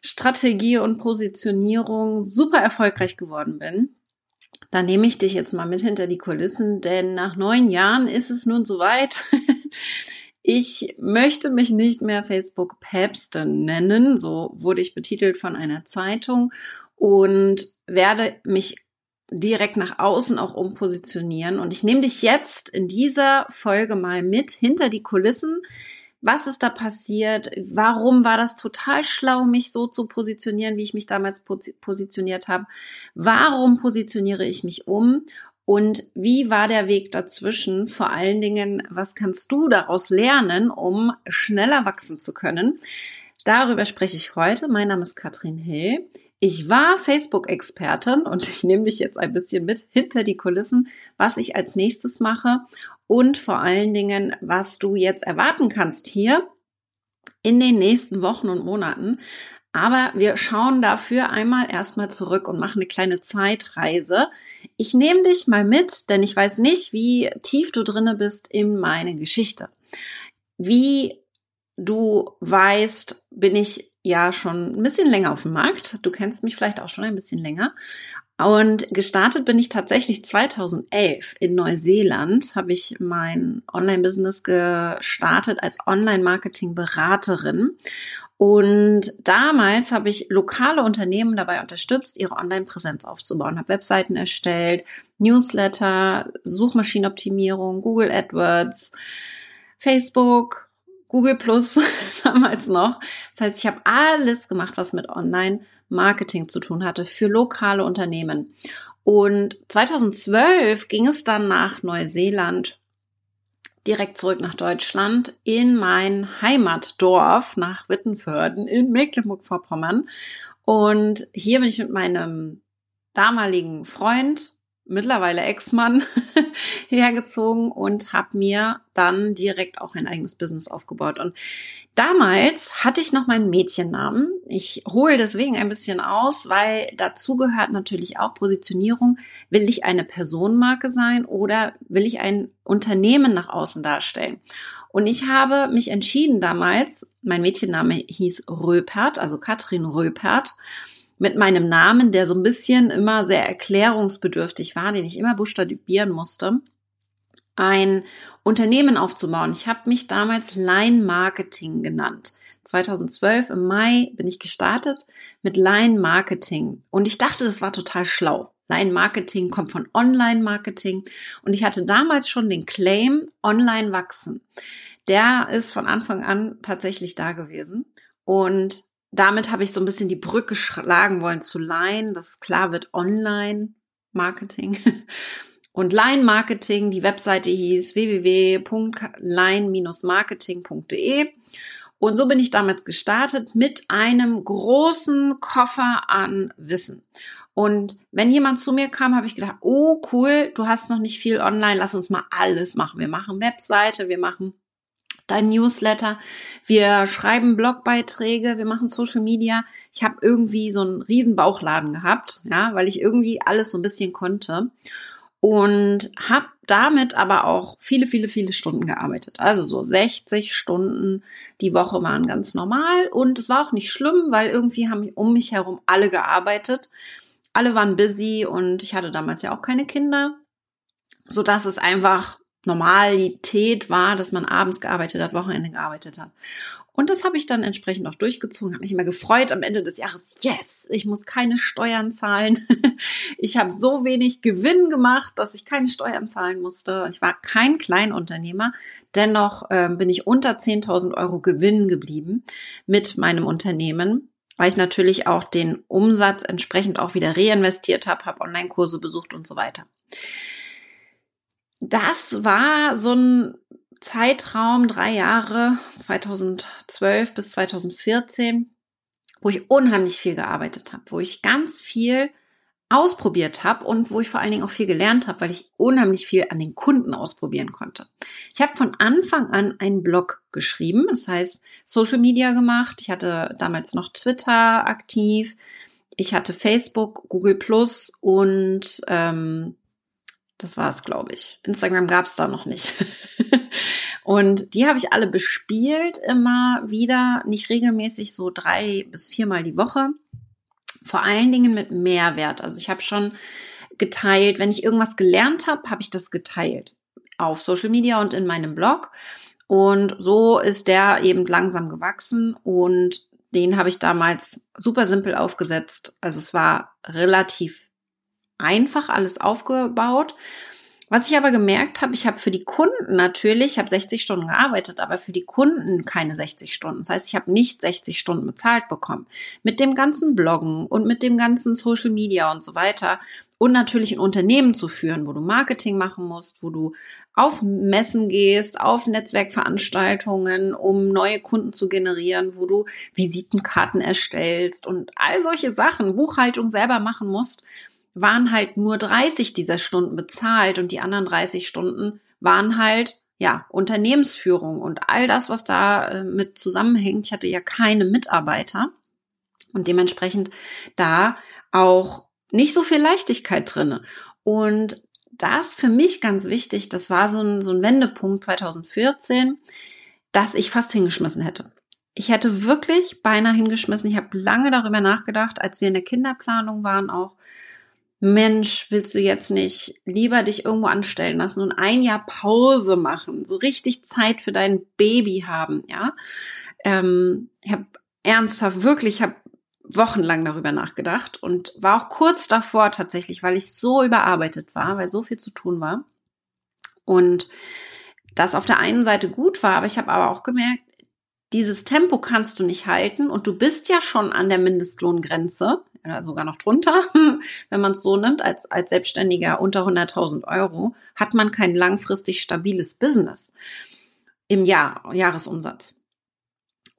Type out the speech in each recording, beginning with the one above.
Strategie und Positionierung super erfolgreich geworden bin. Da nehme ich dich jetzt mal mit hinter die Kulissen, denn nach neun Jahren ist es nun soweit. Ich möchte mich nicht mehr Facebook Päpstin nennen, so wurde ich betitelt von einer Zeitung und werde mich direkt nach außen auch umpositionieren. Und ich nehme dich jetzt in dieser Folge mal mit hinter die Kulissen. Was ist da passiert? Warum war das total schlau, mich so zu positionieren, wie ich mich damals positioniert habe? Warum positioniere ich mich um? Und wie war der Weg dazwischen? Vor allen Dingen, was kannst du daraus lernen, um schneller wachsen zu können? Darüber spreche ich heute. Mein Name ist Katrin Hill. Ich war Facebook-Expertin und ich nehme mich jetzt ein bisschen mit hinter die Kulissen, was ich als nächstes mache und vor allen Dingen, was du jetzt erwarten kannst hier in den nächsten Wochen und Monaten. Aber wir schauen dafür einmal erstmal zurück und machen eine kleine Zeitreise. Ich nehme dich mal mit, denn ich weiß nicht, wie tief du drinne bist in meine Geschichte. Wie du weißt, bin ich ja schon ein bisschen länger auf dem Markt. Du kennst mich vielleicht auch schon ein bisschen länger. Und gestartet bin ich tatsächlich 2011 in Neuseeland, habe ich mein Online-Business gestartet als Online-Marketing-Beraterin. Und damals habe ich lokale Unternehmen dabei unterstützt, ihre Online-Präsenz aufzubauen, habe Webseiten erstellt, Newsletter, Suchmaschinenoptimierung, Google AdWords, Facebook, Google Plus damals noch. Das heißt, ich habe alles gemacht, was mit Online-Marketing zu tun hatte für lokale Unternehmen. Und 2012 ging es dann nach Neuseeland direkt zurück nach Deutschland in mein Heimatdorf nach Wittenförden in Mecklenburg-Vorpommern. Und hier bin ich mit meinem damaligen Freund mittlerweile Ex-Mann hergezogen und habe mir dann direkt auch ein eigenes Business aufgebaut. Und damals hatte ich noch meinen Mädchennamen. Ich hole deswegen ein bisschen aus, weil dazu gehört natürlich auch Positionierung. Will ich eine Personenmarke sein oder will ich ein Unternehmen nach außen darstellen? Und ich habe mich entschieden damals, mein Mädchenname hieß Röpert, also Katrin Röpert mit meinem Namen, der so ein bisschen immer sehr erklärungsbedürftig war, den ich immer buchstabieren musste, ein Unternehmen aufzubauen. Ich habe mich damals Line Marketing genannt. 2012 im Mai bin ich gestartet mit Line Marketing und ich dachte, das war total schlau. Line Marketing kommt von Online Marketing und ich hatte damals schon den Claim Online wachsen. Der ist von Anfang an tatsächlich da gewesen und damit habe ich so ein bisschen die Brücke schlagen wollen zu Line, das klar wird Online-Marketing. Und Line-Marketing, die Webseite hieß www.line-marketing.de. Und so bin ich damals gestartet mit einem großen Koffer an Wissen. Und wenn jemand zu mir kam, habe ich gedacht, oh cool, du hast noch nicht viel online, lass uns mal alles machen. Wir machen Webseite, wir machen dein Newsletter, wir schreiben Blogbeiträge, wir machen Social Media. Ich habe irgendwie so einen riesen Bauchladen gehabt, ja, weil ich irgendwie alles so ein bisschen konnte und habe damit aber auch viele, viele, viele Stunden gearbeitet. Also so 60 Stunden die Woche waren ganz normal und es war auch nicht schlimm, weil irgendwie haben um mich herum alle gearbeitet. Alle waren busy und ich hatte damals ja auch keine Kinder, so dass es einfach Normalität war, dass man abends gearbeitet hat, Wochenende gearbeitet hat. Und das habe ich dann entsprechend auch durchgezogen, habe mich immer gefreut am Ende des Jahres, yes, ich muss keine Steuern zahlen. ich habe so wenig Gewinn gemacht, dass ich keine Steuern zahlen musste. Ich war kein Kleinunternehmer, dennoch äh, bin ich unter 10.000 Euro Gewinn geblieben mit meinem Unternehmen weil ich natürlich auch den Umsatz entsprechend auch wieder reinvestiert habe, habe Online-Kurse besucht und so weiter das war so ein Zeitraum, drei Jahre, 2012 bis 2014, wo ich unheimlich viel gearbeitet habe, wo ich ganz viel ausprobiert habe und wo ich vor allen Dingen auch viel gelernt habe, weil ich unheimlich viel an den Kunden ausprobieren konnte. Ich habe von Anfang an einen Blog geschrieben, das heißt Social Media gemacht. Ich hatte damals noch Twitter aktiv, ich hatte Facebook, Google Plus und ähm, das war es, glaube ich. Instagram gab es da noch nicht. und die habe ich alle bespielt, immer wieder, nicht regelmäßig, so drei bis viermal die Woche vor allen Dingen mit Mehrwert. Also ich habe schon geteilt, wenn ich irgendwas gelernt habe, habe ich das geteilt auf Social Media und in meinem Blog. Und so ist der eben langsam gewachsen und den habe ich damals super simpel aufgesetzt. Also es war relativ einfach alles aufgebaut. Was ich aber gemerkt habe, ich habe für die Kunden natürlich, ich habe 60 Stunden gearbeitet, aber für die Kunden keine 60 Stunden. Das heißt, ich habe nicht 60 Stunden bezahlt bekommen. Mit dem ganzen Bloggen und mit dem ganzen Social Media und so weiter. Und natürlich ein Unternehmen zu führen, wo du Marketing machen musst, wo du auf Messen gehst, auf Netzwerkveranstaltungen, um neue Kunden zu generieren, wo du Visitenkarten erstellst und all solche Sachen, Buchhaltung selber machen musst waren halt nur 30 dieser Stunden bezahlt und die anderen 30 Stunden waren halt ja, Unternehmensführung und all das, was da äh, mit zusammenhängt. Ich hatte ja keine Mitarbeiter und dementsprechend da auch nicht so viel Leichtigkeit drinne. Und das für mich ganz wichtig, das war so ein, so ein Wendepunkt 2014, dass ich fast hingeschmissen hätte. Ich hätte wirklich beinahe hingeschmissen. Ich habe lange darüber nachgedacht, als wir in der Kinderplanung waren auch, Mensch, willst du jetzt nicht lieber dich irgendwo anstellen lassen und ein Jahr Pause machen, so richtig Zeit für dein Baby haben, ja? Ähm, ich habe ernsthaft wirklich, ich habe wochenlang darüber nachgedacht und war auch kurz davor tatsächlich, weil ich so überarbeitet war, weil so viel zu tun war. Und das auf der einen Seite gut war, aber ich habe aber auch gemerkt, dieses Tempo kannst du nicht halten und du bist ja schon an der Mindestlohngrenze ja, sogar noch drunter, wenn man es so nimmt, als, als Selbstständiger unter 100.000 Euro, hat man kein langfristig stabiles Business im Jahr, Jahresumsatz.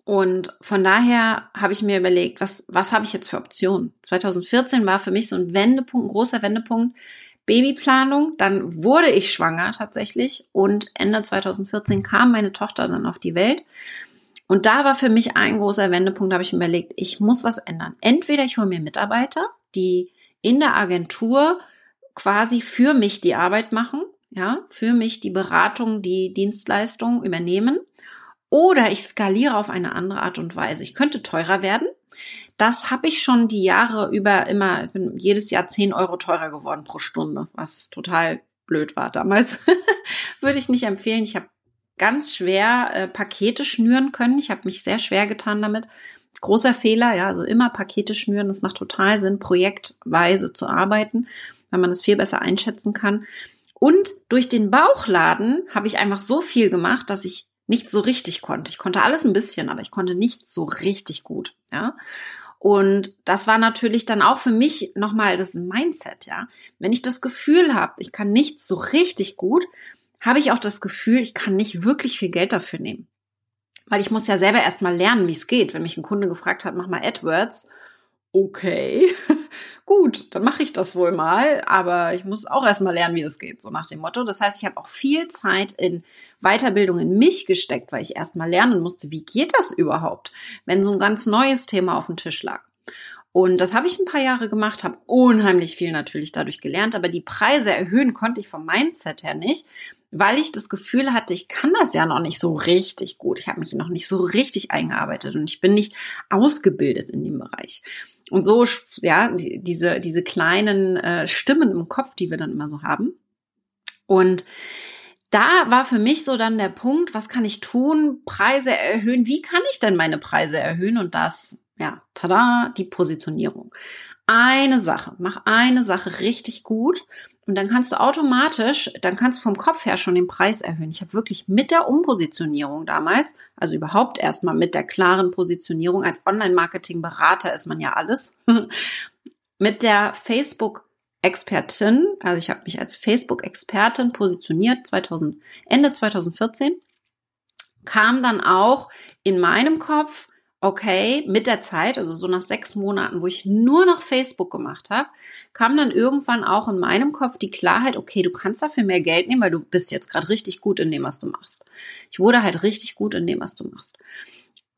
Und von daher habe ich mir überlegt, was, was habe ich jetzt für Optionen? 2014 war für mich so ein Wendepunkt, ein großer Wendepunkt. Babyplanung, dann wurde ich schwanger tatsächlich und Ende 2014 kam meine Tochter dann auf die Welt. Und da war für mich ein großer Wendepunkt, da habe ich mir überlegt, ich muss was ändern. Entweder ich hole mir Mitarbeiter, die in der Agentur quasi für mich die Arbeit machen, ja, für mich die Beratung, die Dienstleistung übernehmen, oder ich skaliere auf eine andere Art und Weise. Ich könnte teurer werden. Das habe ich schon die Jahre über immer, bin jedes Jahr 10 Euro teurer geworden pro Stunde, was total blöd war damals. Würde ich nicht empfehlen. Ich habe ganz schwer äh, Pakete schnüren können. Ich habe mich sehr schwer getan damit. Großer Fehler, ja, also immer Pakete schnüren. Das macht total Sinn, projektweise zu arbeiten, weil man es viel besser einschätzen kann. Und durch den Bauchladen habe ich einfach so viel gemacht, dass ich nicht so richtig konnte. Ich konnte alles ein bisschen, aber ich konnte nicht so richtig gut, ja. Und das war natürlich dann auch für mich nochmal das Mindset, ja. Wenn ich das Gefühl habe, ich kann nichts so richtig gut, habe ich auch das Gefühl, ich kann nicht wirklich viel Geld dafür nehmen. Weil ich muss ja selber erstmal lernen, wie es geht. Wenn mich ein Kunde gefragt hat, mach mal AdWords, okay, gut, dann mache ich das wohl mal, aber ich muss auch erstmal lernen, wie das geht, so nach dem Motto. Das heißt, ich habe auch viel Zeit in Weiterbildung in mich gesteckt, weil ich erstmal lernen musste, wie geht das überhaupt, wenn so ein ganz neues Thema auf dem Tisch lag. Und das habe ich ein paar Jahre gemacht, habe unheimlich viel natürlich dadurch gelernt, aber die Preise erhöhen konnte ich vom Mindset her nicht, weil ich das Gefühl hatte, ich kann das ja noch nicht so richtig gut. Ich habe mich noch nicht so richtig eingearbeitet und ich bin nicht ausgebildet in dem Bereich. Und so, ja, diese, diese kleinen äh, Stimmen im Kopf, die wir dann immer so haben. Und da war für mich so dann der Punkt, was kann ich tun? Preise erhöhen. Wie kann ich denn meine Preise erhöhen? Und das, ja, tada, die Positionierung. Eine Sache, mach eine Sache richtig gut und dann kannst du automatisch, dann kannst du vom Kopf her schon den Preis erhöhen. Ich habe wirklich mit der Umpositionierung damals, also überhaupt erstmal mit der klaren Positionierung, als Online-Marketing-Berater ist man ja alles, mit der Facebook Expertin, also ich habe mich als Facebook-Expertin positioniert 2000, Ende 2014, kam dann auch in meinem Kopf, okay, mit der Zeit, also so nach sechs Monaten, wo ich nur noch Facebook gemacht habe, kam dann irgendwann auch in meinem Kopf die Klarheit, okay, du kannst dafür mehr Geld nehmen, weil du bist jetzt gerade richtig gut in dem, was du machst. Ich wurde halt richtig gut in dem, was du machst.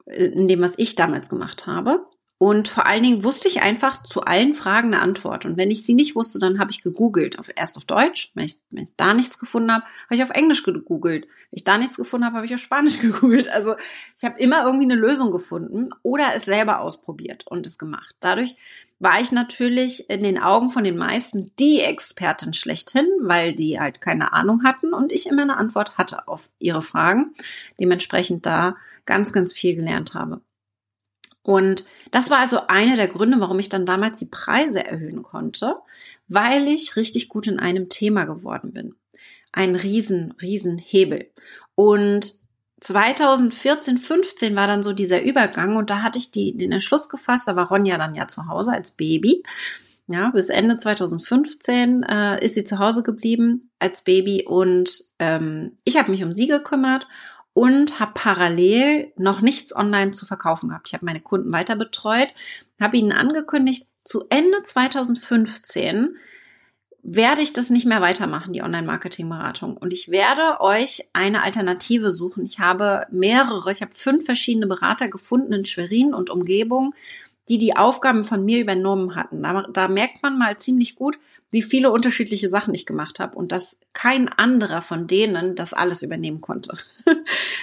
In dem, was ich damals gemacht habe. Und vor allen Dingen wusste ich einfach zu allen Fragen eine Antwort. Und wenn ich sie nicht wusste, dann habe ich gegoogelt. Auf, erst auf Deutsch. Wenn ich, wenn ich da nichts gefunden habe, habe ich auf Englisch gegoogelt. Wenn ich da nichts gefunden habe, habe ich auf Spanisch gegoogelt. Also ich habe immer irgendwie eine Lösung gefunden oder es selber ausprobiert und es gemacht. Dadurch war ich natürlich in den Augen von den meisten die Expertin schlechthin, weil die halt keine Ahnung hatten und ich immer eine Antwort hatte auf ihre Fragen. Dementsprechend da ganz, ganz viel gelernt habe. Und das war also einer der Gründe, warum ich dann damals die Preise erhöhen konnte, weil ich richtig gut in einem Thema geworden bin. Ein riesen, riesen Hebel. Und 2014, 15 war dann so dieser Übergang und da hatte ich die, den Entschluss gefasst, da war Ronja dann ja zu Hause als Baby. Ja, bis Ende 2015 äh, ist sie zu Hause geblieben als Baby und ähm, ich habe mich um sie gekümmert und habe parallel noch nichts online zu verkaufen gehabt. Ich habe meine Kunden weiter betreut, habe ihnen angekündigt, zu Ende 2015 werde ich das nicht mehr weitermachen, die Online-Marketing-Beratung. Und ich werde euch eine Alternative suchen. Ich habe mehrere, ich habe fünf verschiedene Berater gefunden in Schwerin und Umgebung, die die Aufgaben von mir übernommen hatten. Da, da merkt man mal ziemlich gut, wie viele unterschiedliche Sachen ich gemacht habe und dass kein anderer von denen das alles übernehmen konnte.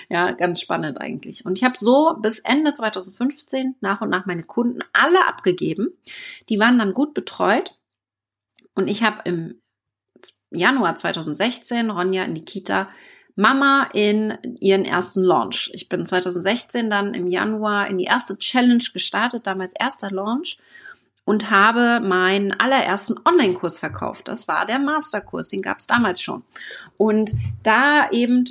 ja, ganz spannend eigentlich. Und ich habe so bis Ende 2015 nach und nach meine Kunden alle abgegeben. Die waren dann gut betreut und ich habe im Januar 2016 Ronja in die Kita Mama in ihren ersten Launch. Ich bin 2016 dann im Januar in die erste Challenge gestartet, damals erster Launch und habe meinen allerersten Online-Kurs verkauft. Das war der Masterkurs, den gab es damals schon. Und da eben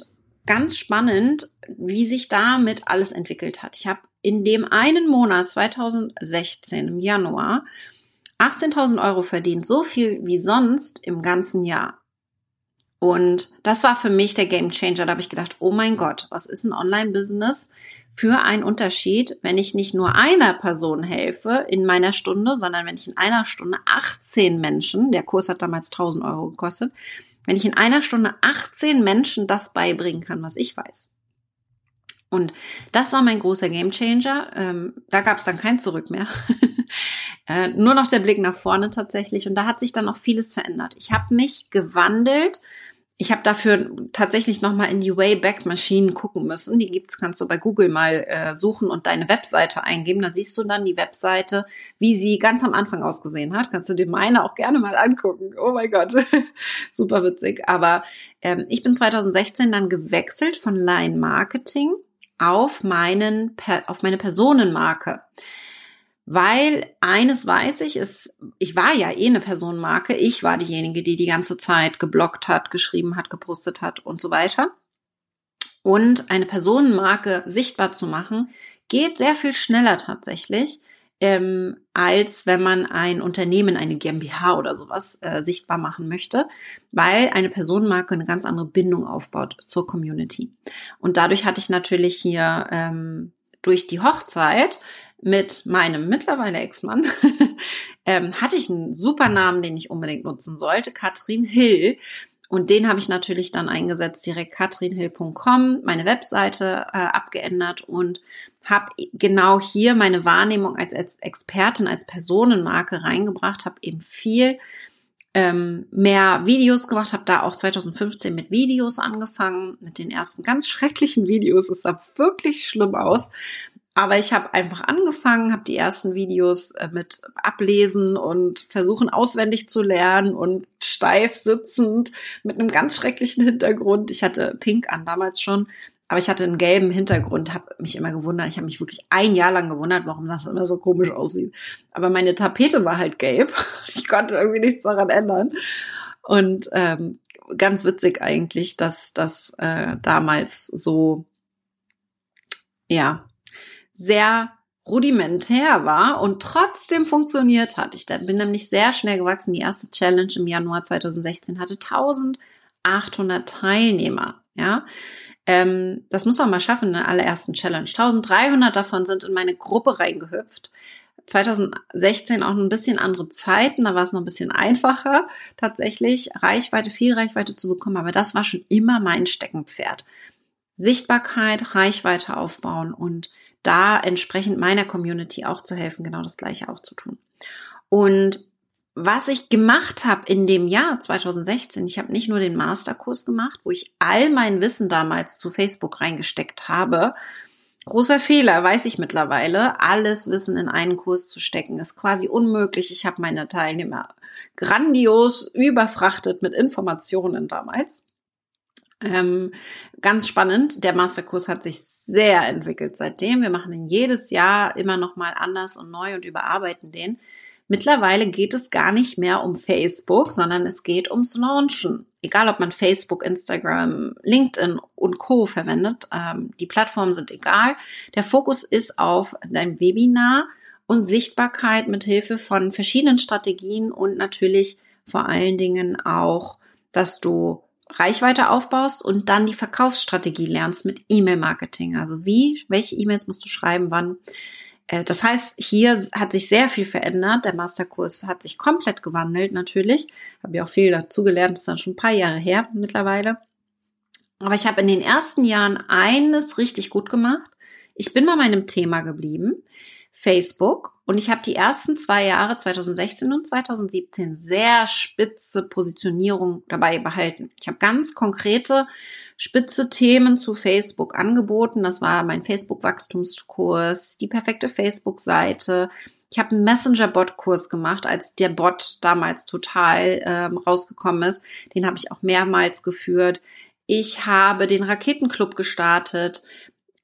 ganz spannend, wie sich damit alles entwickelt hat. Ich habe in dem einen Monat 2016 im Januar 18.000 Euro verdient, so viel wie sonst im ganzen Jahr. Und das war für mich der Game Changer. Da habe ich gedacht, oh mein Gott, was ist ein Online-Business? Für einen Unterschied, wenn ich nicht nur einer Person helfe in meiner Stunde, sondern wenn ich in einer Stunde 18 Menschen, der Kurs hat damals 1000 Euro gekostet, wenn ich in einer Stunde 18 Menschen das beibringen kann, was ich weiß. Und das war mein großer Gamechanger. Ähm, da gab es dann kein Zurück mehr. äh, nur noch der Blick nach vorne tatsächlich. Und da hat sich dann auch vieles verändert. Ich habe mich gewandelt ich habe dafür tatsächlich nochmal in die Wayback-Maschinen gucken müssen. Die gibt's, kannst du bei Google mal äh, suchen und deine Webseite eingeben. Da siehst du dann die Webseite, wie sie ganz am Anfang ausgesehen hat. Kannst du dir meine auch gerne mal angucken. Oh mein Gott, super witzig. Aber ähm, ich bin 2016 dann gewechselt von Line Marketing auf meinen, auf meine Personenmarke. Weil eines weiß ich, ist, ich war ja eh eine Personenmarke. Ich war diejenige, die die ganze Zeit geblockt hat, geschrieben hat, gepostet hat und so weiter. Und eine Personenmarke sichtbar zu machen, geht sehr viel schneller tatsächlich, ähm, als wenn man ein Unternehmen, eine GmbH oder sowas äh, sichtbar machen möchte, weil eine Personenmarke eine ganz andere Bindung aufbaut zur Community. Und dadurch hatte ich natürlich hier ähm, durch die Hochzeit mit meinem mittlerweile Ex-Mann ähm, hatte ich einen super Namen, den ich unbedingt nutzen sollte, Katrin Hill. Und den habe ich natürlich dann eingesetzt, direkt katrinhill.com, meine Webseite äh, abgeändert und habe genau hier meine Wahrnehmung als, als Expertin, als Personenmarke reingebracht, habe eben viel ähm, mehr Videos gemacht, habe da auch 2015 mit Videos angefangen, mit den ersten ganz schrecklichen Videos. Es sah wirklich schlimm aus. Aber ich habe einfach angefangen, habe die ersten Videos äh, mit ablesen und versuchen auswendig zu lernen und steif sitzend mit einem ganz schrecklichen Hintergrund. Ich hatte Pink an damals schon, aber ich hatte einen gelben Hintergrund, habe mich immer gewundert. Ich habe mich wirklich ein Jahr lang gewundert, warum das immer so komisch aussieht. Aber meine Tapete war halt gelb. Ich konnte irgendwie nichts daran ändern. Und ähm, ganz witzig eigentlich, dass das äh, damals so ja sehr rudimentär war und trotzdem funktioniert hat. Ich bin nämlich sehr schnell gewachsen. Die erste Challenge im Januar 2016 hatte 1800 Teilnehmer. Ja, ähm, das muss man mal schaffen in der allerersten Challenge. 1300 davon sind in meine Gruppe reingehüpft. 2016 auch ein bisschen andere Zeiten, da war es noch ein bisschen einfacher, tatsächlich Reichweite, viel Reichweite zu bekommen, aber das war schon immer mein Steckenpferd. Sichtbarkeit, Reichweite aufbauen und da entsprechend meiner Community auch zu helfen, genau das gleiche auch zu tun. Und was ich gemacht habe in dem Jahr 2016, ich habe nicht nur den Masterkurs gemacht, wo ich all mein Wissen damals zu Facebook reingesteckt habe. Großer Fehler, weiß ich mittlerweile. Alles Wissen in einen Kurs zu stecken ist quasi unmöglich. Ich habe meine Teilnehmer grandios überfrachtet mit Informationen damals. Ähm, ganz spannend. Der Masterkurs hat sich sehr entwickelt seitdem. Wir machen ihn jedes Jahr immer noch mal anders und neu und überarbeiten den. Mittlerweile geht es gar nicht mehr um Facebook, sondern es geht ums Launchen. Egal, ob man Facebook, Instagram, LinkedIn und Co. verwendet, ähm, die Plattformen sind egal. Der Fokus ist auf dein Webinar und Sichtbarkeit mit Hilfe von verschiedenen Strategien und natürlich vor allen Dingen auch, dass du Reichweite aufbaust und dann die Verkaufsstrategie lernst mit E-Mail-Marketing. Also wie, welche E-Mails musst du schreiben, wann. Äh, das heißt, hier hat sich sehr viel verändert. Der Masterkurs hat sich komplett gewandelt, natürlich. Habe ja auch viel dazu gelernt, das ist dann schon ein paar Jahre her mittlerweile. Aber ich habe in den ersten Jahren eines richtig gut gemacht. Ich bin bei meinem Thema geblieben. Facebook und ich habe die ersten zwei Jahre 2016 und 2017 sehr spitze Positionierung dabei behalten. Ich habe ganz konkrete spitze Themen zu Facebook angeboten. Das war mein Facebook-Wachstumskurs, die perfekte Facebook-Seite. Ich habe einen Messenger-Bot-Kurs gemacht, als der Bot damals total ähm, rausgekommen ist. Den habe ich auch mehrmals geführt. Ich habe den Raketenclub gestartet,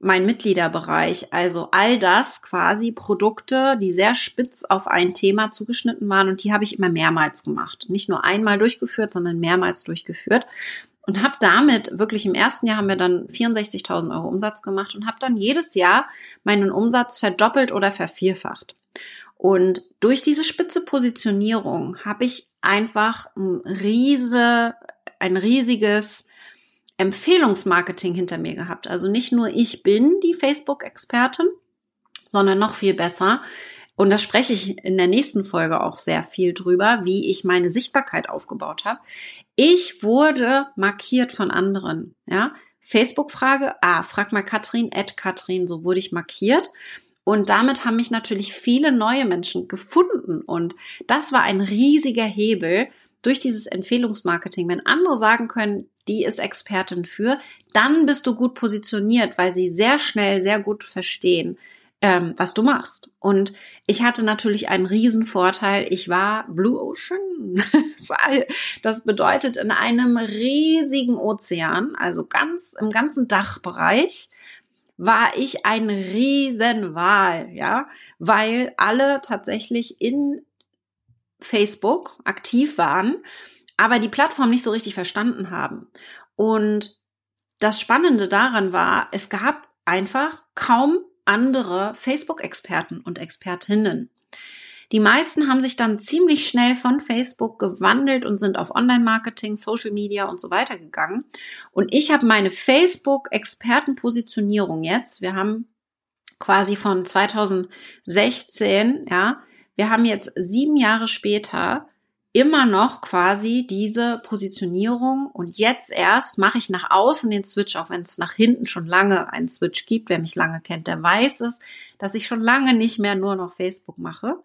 mein Mitgliederbereich. Also all das quasi Produkte, die sehr spitz auf ein Thema zugeschnitten waren und die habe ich immer mehrmals gemacht. Nicht nur einmal durchgeführt, sondern mehrmals durchgeführt und habe damit wirklich im ersten Jahr haben wir dann 64.000 Euro Umsatz gemacht und habe dann jedes Jahr meinen Umsatz verdoppelt oder vervierfacht. Und durch diese spitze Positionierung habe ich einfach ein riese, ein riesiges Empfehlungsmarketing hinter mir gehabt. Also nicht nur ich bin die Facebook-Expertin, sondern noch viel besser. Und da spreche ich in der nächsten Folge auch sehr viel drüber, wie ich meine Sichtbarkeit aufgebaut habe. Ich wurde markiert von anderen, ja. Facebook-Frage, ah, frag mal Katrin, Ed Katrin, so wurde ich markiert. Und damit haben mich natürlich viele neue Menschen gefunden. Und das war ein riesiger Hebel durch dieses Empfehlungsmarketing. Wenn andere sagen können, die ist Expertin für, dann bist du gut positioniert, weil sie sehr schnell, sehr gut verstehen, ähm, was du machst. Und ich hatte natürlich einen riesen Vorteil. Ich war Blue Ocean. Das bedeutet in einem riesigen Ozean, also ganz im ganzen Dachbereich, war ich ein Riesenwal, ja, weil alle tatsächlich in Facebook aktiv waren, aber die Plattform nicht so richtig verstanden haben. Und das Spannende daran war, es gab einfach kaum andere Facebook-Experten und Expertinnen. Die meisten haben sich dann ziemlich schnell von Facebook gewandelt und sind auf Online-Marketing, Social Media und so weiter gegangen. Und ich habe meine Facebook-Expertenpositionierung jetzt, wir haben quasi von 2016, ja, wir haben jetzt sieben Jahre später immer noch quasi diese Positionierung und jetzt erst mache ich nach außen den Switch, auch wenn es nach hinten schon lange einen Switch gibt. Wer mich lange kennt, der weiß es, dass ich schon lange nicht mehr nur noch Facebook mache.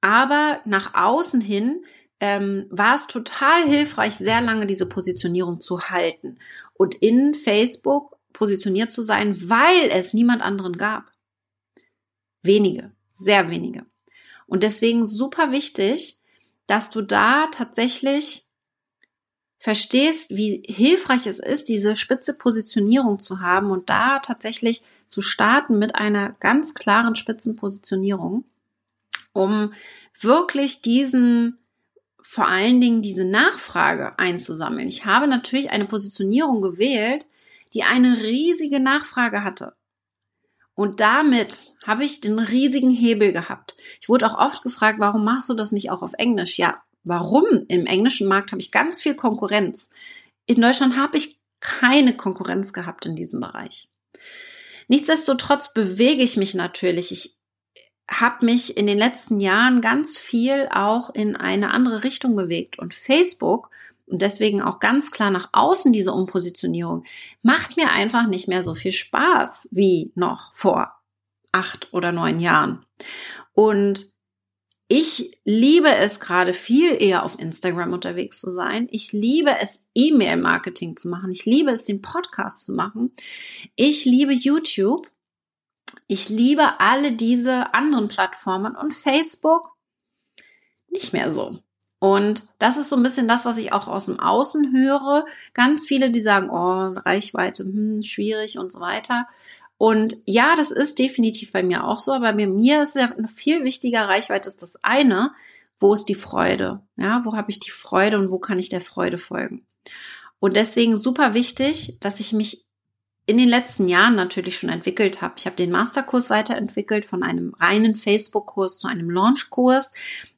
Aber nach außen hin ähm, war es total hilfreich, sehr lange diese Positionierung zu halten und in Facebook positioniert zu sein, weil es niemand anderen gab. Wenige, sehr wenige. Und deswegen super wichtig, dass du da tatsächlich verstehst, wie hilfreich es ist, diese spitze Positionierung zu haben und da tatsächlich zu starten mit einer ganz klaren Spitzenpositionierung, um wirklich diesen, vor allen Dingen diese Nachfrage einzusammeln. Ich habe natürlich eine Positionierung gewählt, die eine riesige Nachfrage hatte. Und damit habe ich den riesigen Hebel gehabt. Ich wurde auch oft gefragt, warum machst du das nicht auch auf Englisch? Ja, warum? Im englischen Markt habe ich ganz viel Konkurrenz. In Deutschland habe ich keine Konkurrenz gehabt in diesem Bereich. Nichtsdestotrotz bewege ich mich natürlich. Ich habe mich in den letzten Jahren ganz viel auch in eine andere Richtung bewegt und Facebook und deswegen auch ganz klar nach außen diese Umpositionierung macht mir einfach nicht mehr so viel Spaß wie noch vor acht oder neun Jahren. Und ich liebe es gerade viel eher auf Instagram unterwegs zu sein. Ich liebe es, E-Mail-Marketing zu machen. Ich liebe es, den Podcast zu machen. Ich liebe YouTube. Ich liebe alle diese anderen Plattformen und Facebook nicht mehr so. Und das ist so ein bisschen das, was ich auch aus dem Außen höre. Ganz viele, die sagen, oh, Reichweite, hm, schwierig und so weiter. Und ja, das ist definitiv bei mir auch so, aber bei mir ist ja viel wichtiger, Reichweite ist das eine, wo ist die Freude? Ja, wo habe ich die Freude und wo kann ich der Freude folgen? Und deswegen super wichtig, dass ich mich in den letzten Jahren natürlich schon entwickelt habe. Ich habe den Masterkurs weiterentwickelt von einem reinen Facebook-Kurs zu einem Launch-Kurs.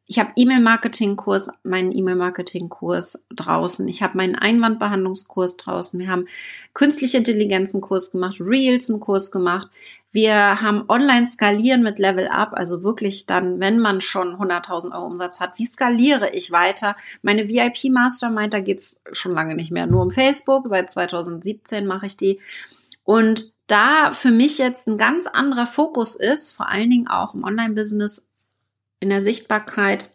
Ich habe E-Mail-Marketing-Kurs, meinen E-Mail-Marketing-Kurs draußen. Ich habe meinen Einwandbehandlungskurs draußen. Wir haben künstliche Intelligenzen-Kurs gemacht, Reels einen Kurs gemacht. Wir haben online skalieren mit Level Up, also wirklich dann, wenn man schon 100.000 Euro Umsatz hat, wie skaliere ich weiter? Meine VIP Mastermind, da geht's schon lange nicht mehr, nur um Facebook. Seit 2017 mache ich die. Und da für mich jetzt ein ganz anderer Fokus ist, vor allen Dingen auch im Online-Business, in der Sichtbarkeit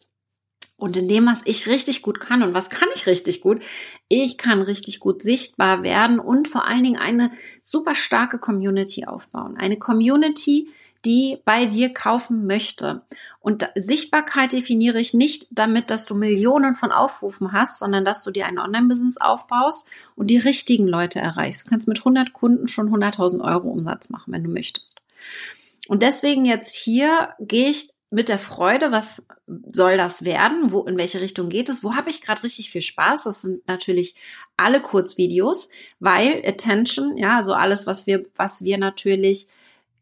und in dem, was ich richtig gut kann. Und was kann ich richtig gut? Ich kann richtig gut sichtbar werden und vor allen Dingen eine super starke Community aufbauen. Eine Community, die bei dir kaufen möchte. Und Sichtbarkeit definiere ich nicht damit, dass du Millionen von Aufrufen hast, sondern dass du dir ein Online-Business aufbaust und die richtigen Leute erreichst. Du kannst mit 100 Kunden schon 100.000 Euro Umsatz machen, wenn du möchtest. Und deswegen jetzt hier gehe ich mit der Freude, was soll das werden? Wo, in welche Richtung geht es? Wo habe ich gerade richtig viel Spaß? Das sind natürlich alle Kurzvideos, weil Attention, ja, also alles, was wir, was wir natürlich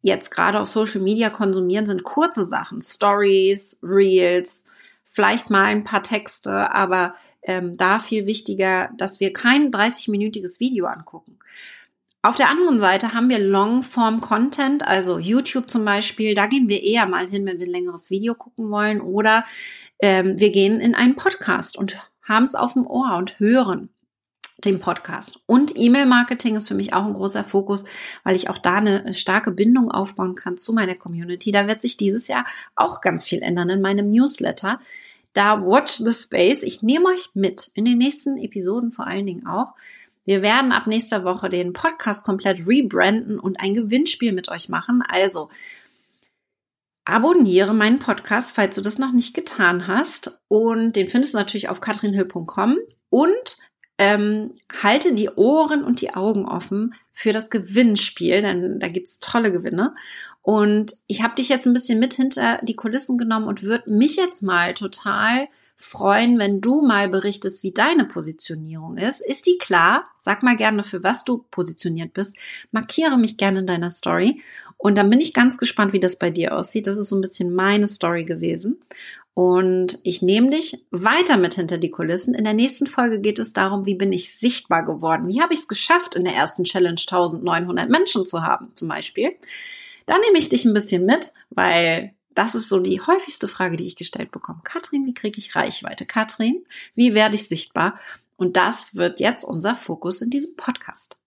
jetzt gerade auf Social Media konsumieren, sind kurze Sachen, Stories, Reels, vielleicht mal ein paar Texte, aber ähm, da viel wichtiger, dass wir kein 30-minütiges Video angucken. Auf der anderen Seite haben wir Longform-Content, also YouTube zum Beispiel. Da gehen wir eher mal hin, wenn wir ein längeres Video gucken wollen. Oder ähm, wir gehen in einen Podcast und haben es auf dem Ohr und hören den Podcast. Und E-Mail-Marketing ist für mich auch ein großer Fokus, weil ich auch da eine starke Bindung aufbauen kann zu meiner Community. Da wird sich dieses Jahr auch ganz viel ändern in meinem Newsletter. Da Watch the Space. Ich nehme euch mit in den nächsten Episoden vor allen Dingen auch wir werden ab nächster Woche den Podcast komplett rebranden und ein Gewinnspiel mit euch machen. Also abonniere meinen Podcast, falls du das noch nicht getan hast. Und den findest du natürlich auf katrinhill.com und ähm, halte die Ohren und die Augen offen für das Gewinnspiel, denn da gibt's tolle Gewinne. Und ich habe dich jetzt ein bisschen mit hinter die Kulissen genommen und würde mich jetzt mal total freuen, wenn du mal berichtest, wie deine Positionierung ist. Ist die klar? Sag mal gerne, für was du positioniert bist. Markiere mich gerne in deiner Story. Und dann bin ich ganz gespannt, wie das bei dir aussieht. Das ist so ein bisschen meine Story gewesen. Und ich nehme dich weiter mit hinter die Kulissen. In der nächsten Folge geht es darum, wie bin ich sichtbar geworden? Wie habe ich es geschafft, in der ersten Challenge 1900 Menschen zu haben, zum Beispiel? Da nehme ich dich ein bisschen mit, weil das ist so die häufigste Frage, die ich gestellt bekomme. Katrin, wie kriege ich Reichweite? Katrin, wie werde ich sichtbar? Und das wird jetzt unser Fokus in diesem Podcast.